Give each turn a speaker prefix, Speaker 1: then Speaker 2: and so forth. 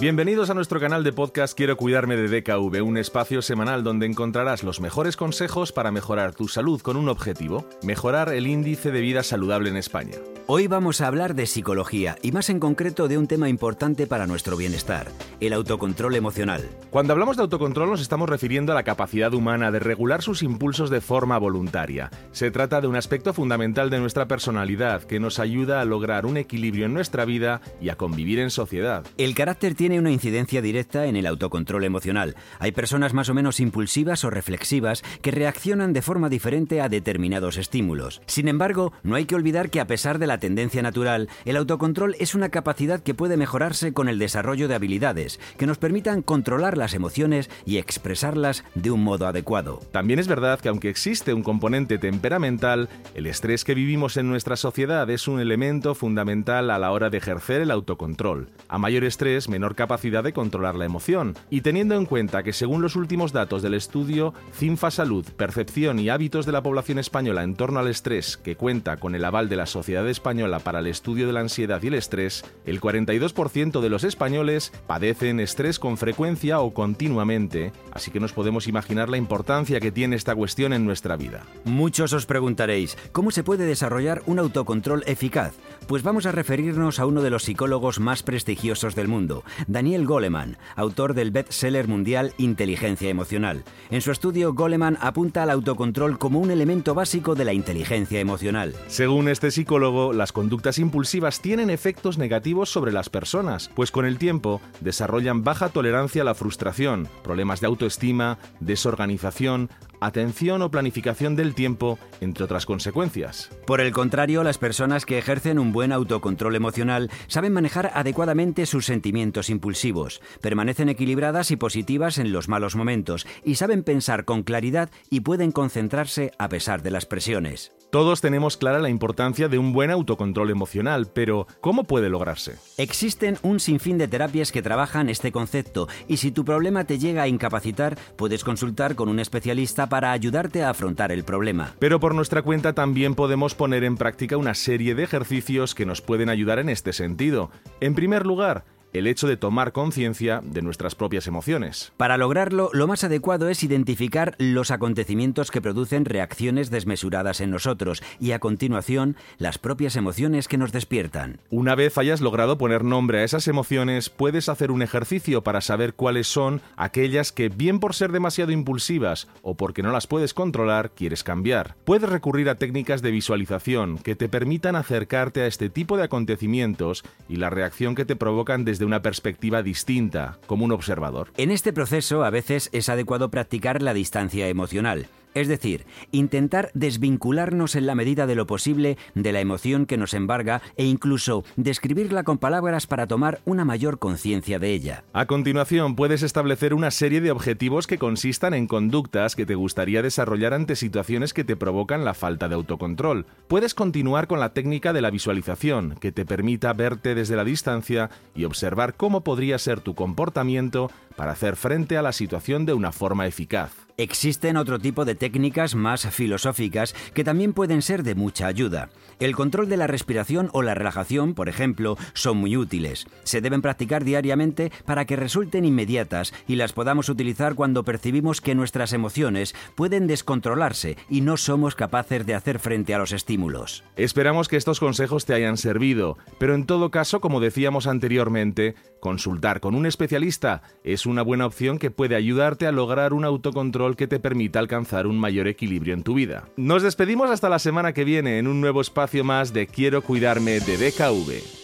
Speaker 1: Bienvenidos a nuestro canal de podcast Quiero cuidarme de DKV, un espacio semanal donde encontrarás los mejores consejos para mejorar tu salud con un objetivo, mejorar el índice de vida saludable en España.
Speaker 2: Hoy vamos a hablar de psicología y más en concreto de un tema importante para nuestro bienestar, el autocontrol emocional.
Speaker 1: Cuando hablamos de autocontrol nos estamos refiriendo a la capacidad humana de regular sus impulsos de forma voluntaria. Se trata de un aspecto fundamental de nuestra personalidad que nos ayuda a lograr un equilibrio en nuestra vida y a convivir en sociedad.
Speaker 2: El carácter tiene una incidencia directa en el autocontrol emocional. Hay personas más o menos impulsivas o reflexivas que reaccionan de forma diferente a determinados estímulos. Sin embargo, no hay que olvidar que a pesar de la tendencia natural, el autocontrol es una capacidad que puede mejorarse con el desarrollo de habilidades que nos permitan controlar las emociones y expresarlas de un modo adecuado.
Speaker 1: También es verdad que aunque existe un componente temperamental, el estrés que vivimos en nuestra sociedad es un elemento fundamental a la hora de ejercer el autocontrol. A mayor estrés, menor capacidad de controlar la emoción. Y teniendo en cuenta que según los últimos datos del estudio CINFA Salud, Percepción y Hábitos de la Población Española en torno al estrés, que cuenta con el aval de la Sociedad Española, Española para el estudio de la ansiedad y el estrés, el 42% de los españoles padecen estrés con frecuencia o continuamente, así que nos podemos imaginar la importancia que tiene esta cuestión en nuestra vida.
Speaker 2: Muchos os preguntaréis, ¿cómo se puede desarrollar un autocontrol eficaz? Pues vamos a referirnos a uno de los psicólogos más prestigiosos del mundo, Daniel Goleman, autor del bestseller mundial Inteligencia Emocional. En su estudio, Goleman apunta al autocontrol como un elemento básico de la inteligencia emocional.
Speaker 1: Según este psicólogo, las conductas impulsivas tienen efectos negativos sobre las personas, pues con el tiempo desarrollan baja tolerancia a la frustración, problemas de autoestima, desorganización, atención o planificación del tiempo, entre otras consecuencias.
Speaker 2: Por el contrario, las personas que ejercen un buen autocontrol emocional saben manejar adecuadamente sus sentimientos impulsivos, permanecen equilibradas y positivas en los malos momentos y saben pensar con claridad y pueden concentrarse a pesar de las presiones.
Speaker 1: Todos tenemos clara la importancia de un buen autocontrol emocional, pero ¿cómo puede lograrse?
Speaker 2: Existen un sinfín de terapias que trabajan este concepto y si tu problema te llega a incapacitar, puedes consultar con un especialista para ayudarte a afrontar el problema.
Speaker 1: Pero por nuestra cuenta también podemos poner en práctica una serie de ejercicios que nos pueden ayudar en este sentido. En primer lugar, el hecho de tomar conciencia de nuestras propias emociones.
Speaker 2: Para lograrlo, lo más adecuado es identificar los acontecimientos que producen reacciones desmesuradas en nosotros y a continuación las propias emociones que nos despiertan.
Speaker 1: Una vez hayas logrado poner nombre a esas emociones, puedes hacer un ejercicio para saber cuáles son aquellas que, bien por ser demasiado impulsivas o porque no las puedes controlar, quieres cambiar. Puedes recurrir a técnicas de visualización que te permitan acercarte a este tipo de acontecimientos y la reacción que te provocan desde una perspectiva distinta, como un observador.
Speaker 2: En este proceso a veces es adecuado practicar la distancia emocional. Es decir, intentar desvincularnos en la medida de lo posible de la emoción que nos embarga e incluso describirla con palabras para tomar una mayor conciencia de ella.
Speaker 1: A continuación, puedes establecer una serie de objetivos que consistan en conductas que te gustaría desarrollar ante situaciones que te provocan la falta de autocontrol. Puedes continuar con la técnica de la visualización, que te permita verte desde la distancia y observar cómo podría ser tu comportamiento para hacer frente a la situación de una forma eficaz.
Speaker 2: Existen otro tipo de técnicas más filosóficas que también pueden ser de mucha ayuda. El control de la respiración o la relajación, por ejemplo, son muy útiles. Se deben practicar diariamente para que resulten inmediatas y las podamos utilizar cuando percibimos que nuestras emociones pueden descontrolarse y no somos capaces de hacer frente a los estímulos.
Speaker 1: Esperamos que estos consejos te hayan servido, pero en todo caso, como decíamos anteriormente, consultar con un especialista es una buena opción que puede ayudarte a lograr un autocontrol que te permita alcanzar un mayor equilibrio en tu vida. Nos despedimos hasta la semana que viene en un nuevo espacio más de Quiero cuidarme de DKV.